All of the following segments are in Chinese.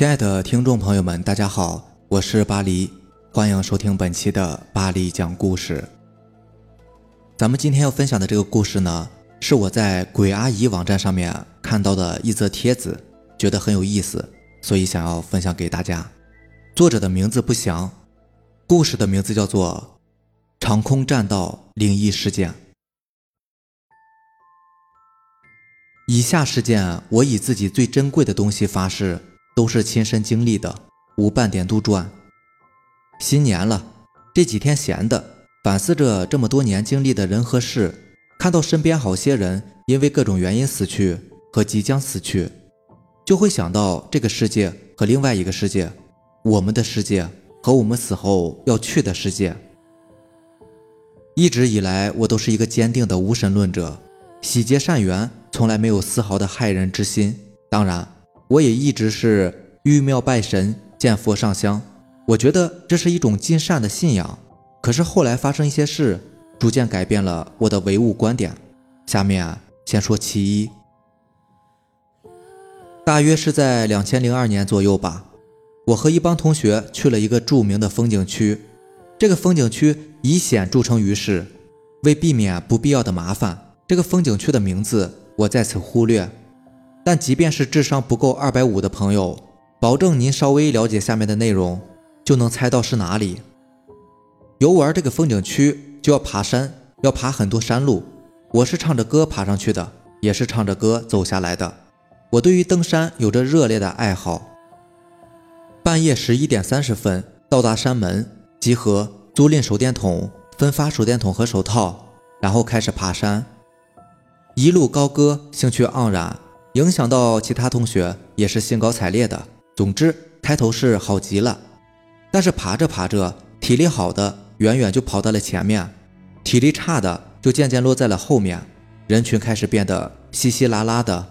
亲爱的听众朋友们，大家好，我是巴黎，欢迎收听本期的巴黎讲故事。咱们今天要分享的这个故事呢，是我在鬼阿姨网站上面看到的一则帖子，觉得很有意思，所以想要分享给大家。作者的名字不详，故事的名字叫做《长空栈道灵异事件》。以下事件，我以自己最珍贵的东西发誓。都是亲身经历的，无半点杜撰。新年了，这几天闲的，反思着这么多年经历的人和事，看到身边好些人因为各种原因死去和即将死去，就会想到这个世界和另外一个世界，我们的世界和我们死后要去的世界。一直以来，我都是一个坚定的无神论者，喜结善缘，从来没有丝毫的害人之心。当然。我也一直是遇庙拜神、见佛上香，我觉得这是一种尽善的信仰。可是后来发生一些事，逐渐改变了我的唯物观点。下面先说其一，大约是在两千零二年左右吧，我和一帮同学去了一个著名的风景区。这个风景区以险著称于世，为避免不必要的麻烦，这个风景区的名字我在此忽略。但即便是智商不够二百五的朋友，保证您稍微了解下面的内容，就能猜到是哪里。游玩这个风景区就要爬山，要爬很多山路。我是唱着歌爬上去的，也是唱着歌走下来的。我对于登山有着热烈的爱好。半夜十一点三十分到达山门，集合，租赁手电筒，分发手电筒和手套，然后开始爬山。一路高歌，兴趣盎然。影响到其他同学也是兴高采烈的。总之，开头是好极了，但是爬着爬着，体力好的远远就跑到了前面，体力差的就渐渐落在了后面。人群开始变得稀稀拉拉的，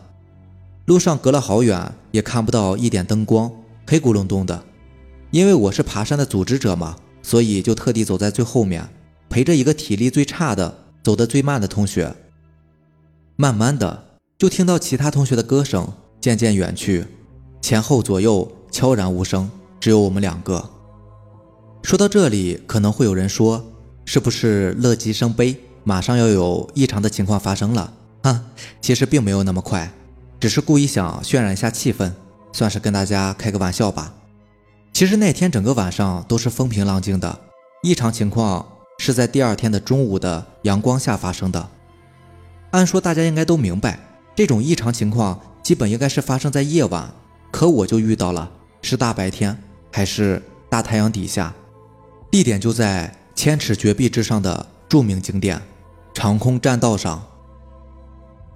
路上隔了好远也看不到一点灯光，黑咕隆咚的。因为我是爬山的组织者嘛，所以就特地走在最后面，陪着一个体力最差的、走得最慢的同学。慢慢的。就听到其他同学的歌声渐渐远去，前后左右悄然无声，只有我们两个。说到这里，可能会有人说：“是不是乐极生悲，马上要有异常的情况发生了？”哈，其实并没有那么快，只是故意想渲染一下气氛，算是跟大家开个玩笑吧。其实那天整个晚上都是风平浪静的，异常情况是在第二天的中午的阳光下发生的。按说大家应该都明白。这种异常情况基本应该是发生在夜晚，可我就遇到了，是大白天还是大太阳底下？地点就在千尺绝壁之上的著名景点长空栈道上。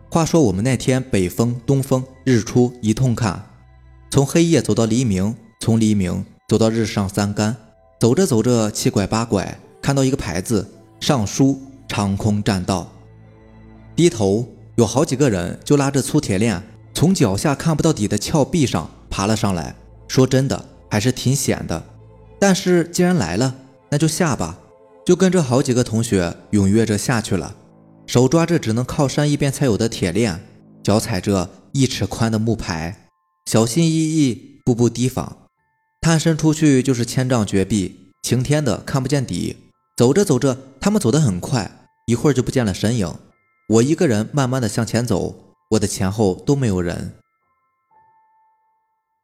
话说我们那天北风、东风、日出一通看，从黑夜走到黎明，从黎明走到日上三竿，走着走着七拐八拐，看到一个牌子，上书长空栈道，低头。有好几个人就拉着粗铁链，从脚下看不到底的峭壁上爬了上来。说真的，还是挺险的。但是既然来了，那就下吧。就跟着好几个同学踊跃着下去了，手抓着只能靠山一边才有的铁链，脚踩着一尺宽的木牌，小心翼翼，步步提防。探身出去就是千丈绝壁，晴天的看不见底。走着走着，他们走得很快，一会儿就不见了身影。我一个人慢慢的向前走，我的前后都没有人。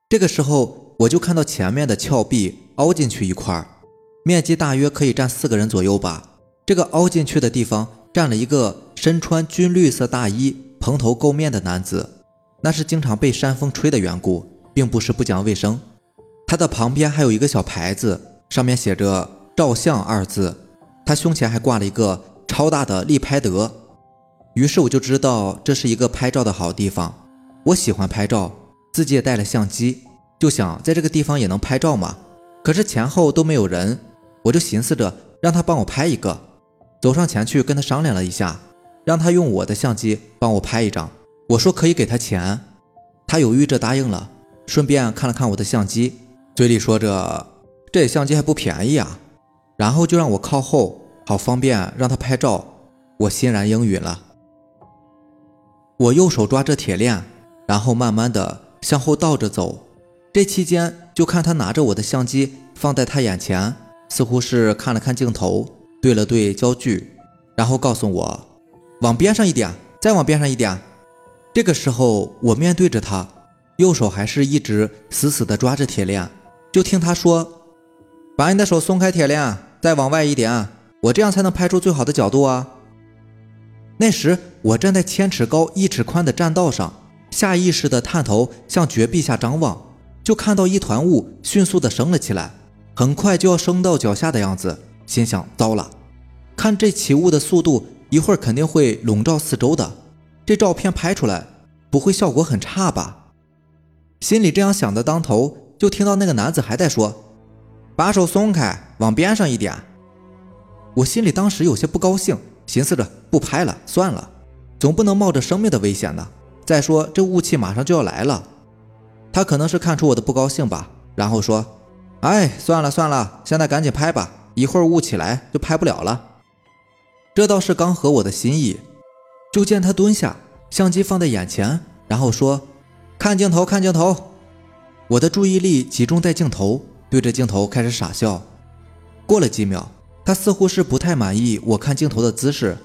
这个时候，我就看到前面的峭壁凹进去一块，面积大约可以站四个人左右吧。这个凹进去的地方站了一个身穿军绿色大衣、蓬头垢面的男子，那是经常被山风吹的缘故，并不是不讲卫生。他的旁边还有一个小牌子，上面写着“照相”二字，他胸前还挂了一个超大的立拍德。于是我就知道这是一个拍照的好地方。我喜欢拍照，自己也带了相机，就想在这个地方也能拍照嘛。可是前后都没有人，我就寻思着让他帮我拍一个。走上前去跟他商量了一下，让他用我的相机帮我拍一张。我说可以给他钱，他犹豫着答应了，顺便看了看我的相机，嘴里说着这相机还不便宜啊。然后就让我靠后，好方便让他拍照。我欣然应允了。我右手抓着铁链，然后慢慢的向后倒着走。这期间就看他拿着我的相机放在他眼前，似乎是看了看镜头，对了对焦距，然后告诉我往边上一点，再往边上一点。这个时候我面对着他，右手还是一直死死的抓着铁链，就听他说：“把你的手松开铁链，再往外一点，我这样才能拍出最好的角度啊。”那时我站在千尺高、一尺宽的栈道上，下意识地探头向绝壁下张望，就看到一团雾迅速地升了起来，很快就要升到脚下的样子。心想：糟了，看这起雾的速度，一会儿肯定会笼罩四周的，这照片拍出来不会效果很差吧？心里这样想的当头，就听到那个男子还在说：“把手松开，往边上一点。”我心里当时有些不高兴。寻思着不拍了，算了，总不能冒着生命的危险呢。再说这雾气马上就要来了，他可能是看出我的不高兴吧，然后说：“哎，算了算了，现在赶紧拍吧，一会儿雾起来就拍不了了。”这倒是刚合我的心意。就见他蹲下，相机放在眼前，然后说：“看镜头，看镜头。”我的注意力集中在镜头，对着镜头开始傻笑。过了几秒。他似乎是不太满意我看镜头的姿势，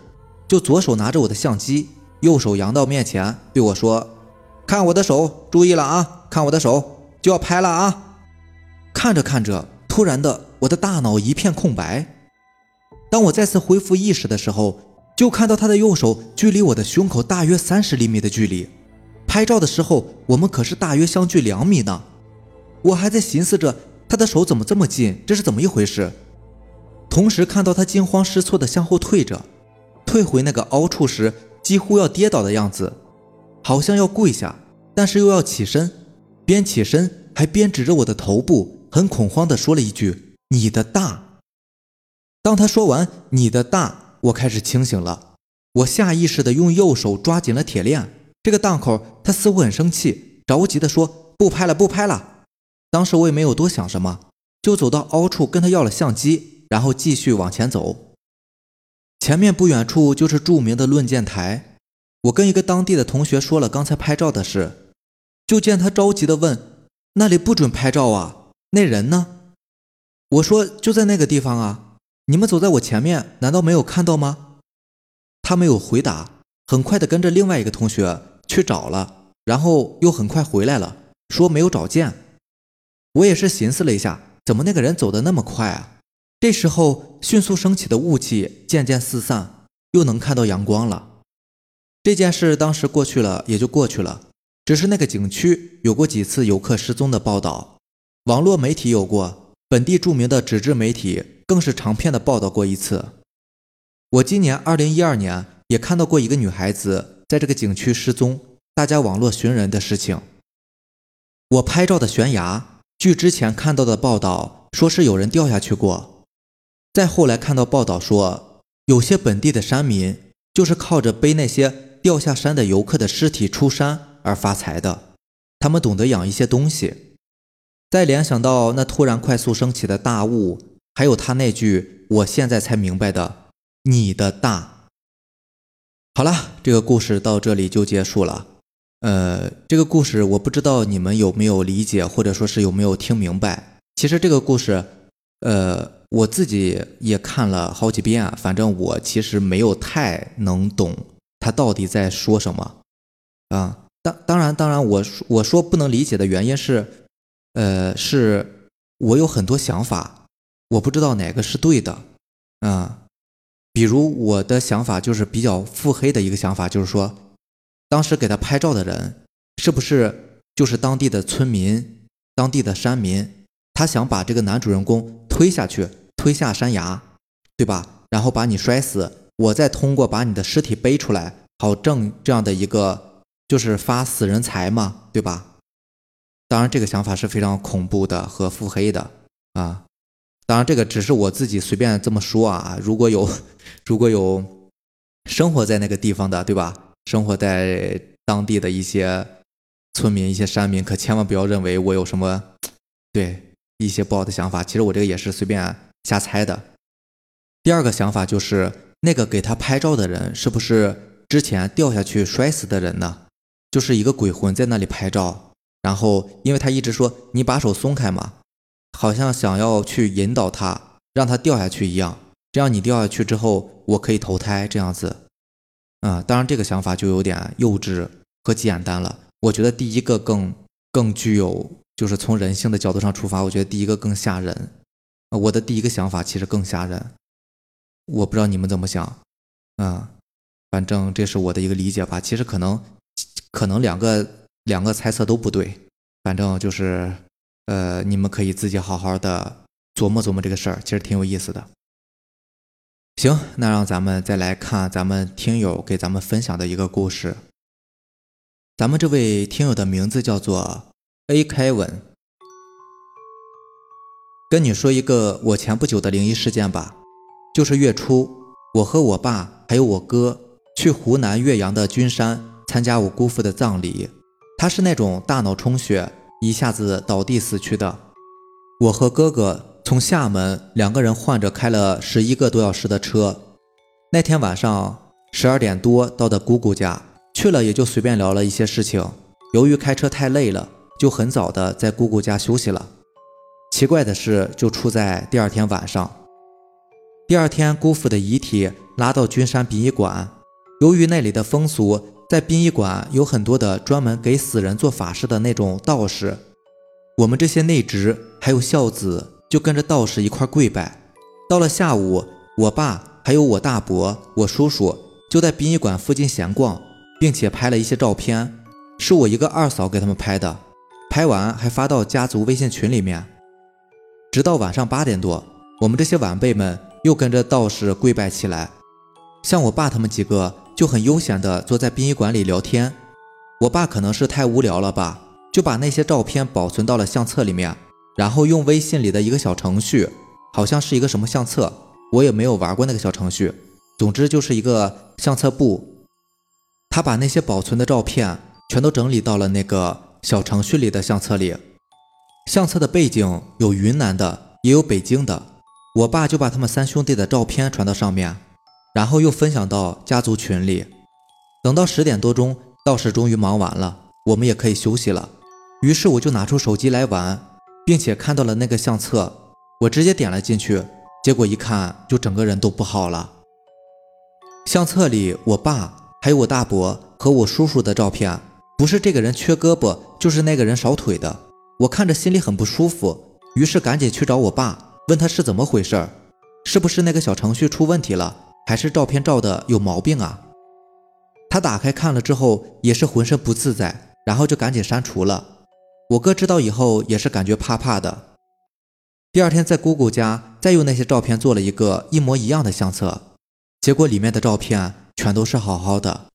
就左手拿着我的相机，右手扬到面前，对我说：“看我的手，注意了啊！看我的手，就要拍了啊！”看着看着，突然的，我的大脑一片空白。当我再次恢复意识的时候，就看到他的右手距离我的胸口大约三十厘米的距离。拍照的时候，我们可是大约相距两米呢。我还在寻思着他的手怎么这么近，这是怎么一回事？同时看到他惊慌失措地向后退着，退回那个凹处时几乎要跌倒的样子，好像要跪下，但是又要起身，边起身还边指着我的头部，很恐慌地说了一句：“你的大。”当他说完“你的大”，我开始清醒了，我下意识地用右手抓紧了铁链。这个档口，他似乎很生气，着急地说：“不拍了，不拍了。”当时我也没有多想什么，就走到凹处跟他要了相机。然后继续往前走，前面不远处就是著名的论剑台。我跟一个当地的同学说了刚才拍照的事，就见他着急的问：“那里不准拍照啊？那人呢？”我说：“就在那个地方啊，你们走在我前面，难道没有看到吗？”他没有回答，很快的跟着另外一个同学去找了，然后又很快回来了，说没有找见。我也是寻思了一下，怎么那个人走的那么快啊？这时候，迅速升起的雾气渐渐四散，又能看到阳光了。这件事当时过去了，也就过去了。只是那个景区有过几次游客失踪的报道，网络媒体有过，本地著名的纸质媒体更是长篇的报道过一次。我今年二零一二年也看到过一个女孩子在这个景区失踪，大家网络寻人的事情。我拍照的悬崖，据之前看到的报道说是有人掉下去过。再后来看到报道说，有些本地的山民就是靠着背那些掉下山的游客的尸体出山而发财的。他们懂得养一些东西。再联想到那突然快速升起的大雾，还有他那句“我现在才明白的，你的大”。好了，这个故事到这里就结束了。呃，这个故事我不知道你们有没有理解，或者说是有没有听明白。其实这个故事，呃。我自己也看了好几遍，反正我其实没有太能懂他到底在说什么啊。当当然当然，我说我说不能理解的原因是，呃，是我有很多想法，我不知道哪个是对的啊。比如我的想法就是比较腹黑的一个想法，就是说，当时给他拍照的人是不是就是当地的村民、当地的山民？他想把这个男主人公推下去。推下山崖，对吧？然后把你摔死，我再通过把你的尸体背出来，好挣这样的一个就是发死人财嘛，对吧？当然，这个想法是非常恐怖的和腹黑的啊。当然，这个只是我自己随便这么说啊。如果有 如果有生活在那个地方的，对吧？生活在当地的一些村民、一些山民，可千万不要认为我有什么对一些不好的想法。其实我这个也是随便。瞎猜的。第二个想法就是，那个给他拍照的人是不是之前掉下去摔死的人呢？就是一个鬼魂在那里拍照，然后因为他一直说你把手松开嘛，好像想要去引导他，让他掉下去一样，这样你掉下去之后，我可以投胎这样子。啊，当然这个想法就有点幼稚和简单了。我觉得第一个更更具有，就是从人性的角度上出发，我觉得第一个更吓人。我的第一个想法其实更吓人，我不知道你们怎么想，啊，反正这是我的一个理解吧。其实可能可能两个两个猜测都不对，反正就是呃，你们可以自己好好的琢磨琢磨这个事儿，其实挺有意思的。行，那让咱们再来看咱们听友给咱们分享的一个故事。咱们这位听友的名字叫做 A 凯文。跟你说一个我前不久的灵异事件吧，就是月初，我和我爸还有我哥去湖南岳阳的君山参加我姑父的葬礼。他是那种大脑充血，一下子倒地死去的。我和哥哥从厦门两个人换着开了十一个多小时的车。那天晚上十二点多到的姑姑家，去了也就随便聊了一些事情。由于开车太累了，就很早的在姑姑家休息了。奇怪的事，就出在第二天晚上。第二天，姑父的遗体拉到君山殡仪馆。由于那里的风俗，在殡仪馆有很多的专门给死人做法事的那种道士。我们这些内侄还有孝子，就跟着道士一块跪拜。到了下午，我爸还有我大伯、我叔叔就在殡仪馆附近闲逛，并且拍了一些照片，是我一个二嫂给他们拍的。拍完还发到家族微信群里面。直到晚上八点多，我们这些晚辈们又跟着道士跪拜起来。像我爸他们几个就很悠闲地坐在殡仪馆里聊天。我爸可能是太无聊了吧，就把那些照片保存到了相册里面，然后用微信里的一个小程序，好像是一个什么相册，我也没有玩过那个小程序。总之就是一个相册簿，他把那些保存的照片全都整理到了那个小程序里的相册里。相册的背景有云南的，也有北京的。我爸就把他们三兄弟的照片传到上面，然后又分享到家族群里。等到十点多钟，道士终于忙完了，我们也可以休息了。于是我就拿出手机来玩，并且看到了那个相册，我直接点了进去，结果一看，就整个人都不好了。相册里，我爸还有我大伯和我叔叔的照片，不是这个人缺胳膊，就是那个人少腿的。我看着心里很不舒服，于是赶紧去找我爸，问他是怎么回事儿，是不是那个小程序出问题了，还是照片照的有毛病啊？他打开看了之后也是浑身不自在，然后就赶紧删除了。我哥知道以后也是感觉怕怕的。第二天在姑姑家再用那些照片做了一个一模一样的相册，结果里面的照片全都是好好的。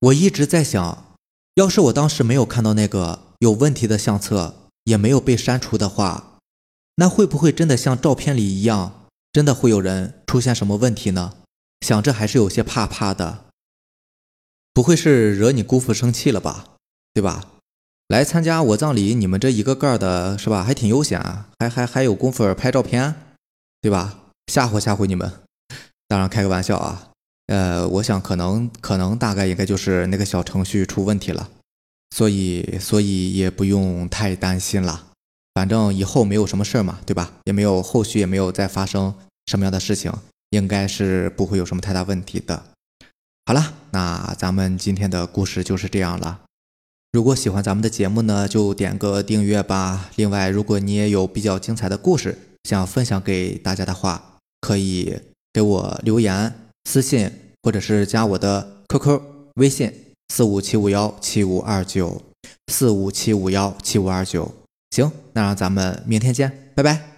我一直在想，要是我当时没有看到那个有问题的相册。也没有被删除的话，那会不会真的像照片里一样，真的会有人出现什么问题呢？想着还是有些怕怕的。不会是惹你姑父生气了吧？对吧？来参加我葬礼，你们这一个个的，是吧？还挺悠闲啊，还还还有功夫拍照片，对吧？吓唬吓唬你们，当然开个玩笑啊。呃，我想可能可能大概应该就是那个小程序出问题了。所以，所以也不用太担心了，反正以后没有什么事儿嘛，对吧？也没有后续，也没有再发生什么样的事情，应该是不会有什么太大问题的。好了，那咱们今天的故事就是这样了。如果喜欢咱们的节目呢，就点个订阅吧。另外，如果你也有比较精彩的故事想分享给大家的话，可以给我留言、私信，或者是加我的 QQ 微信。四五七五幺七五二九，四五七五幺七五二九，行，那让咱们明天见，拜拜。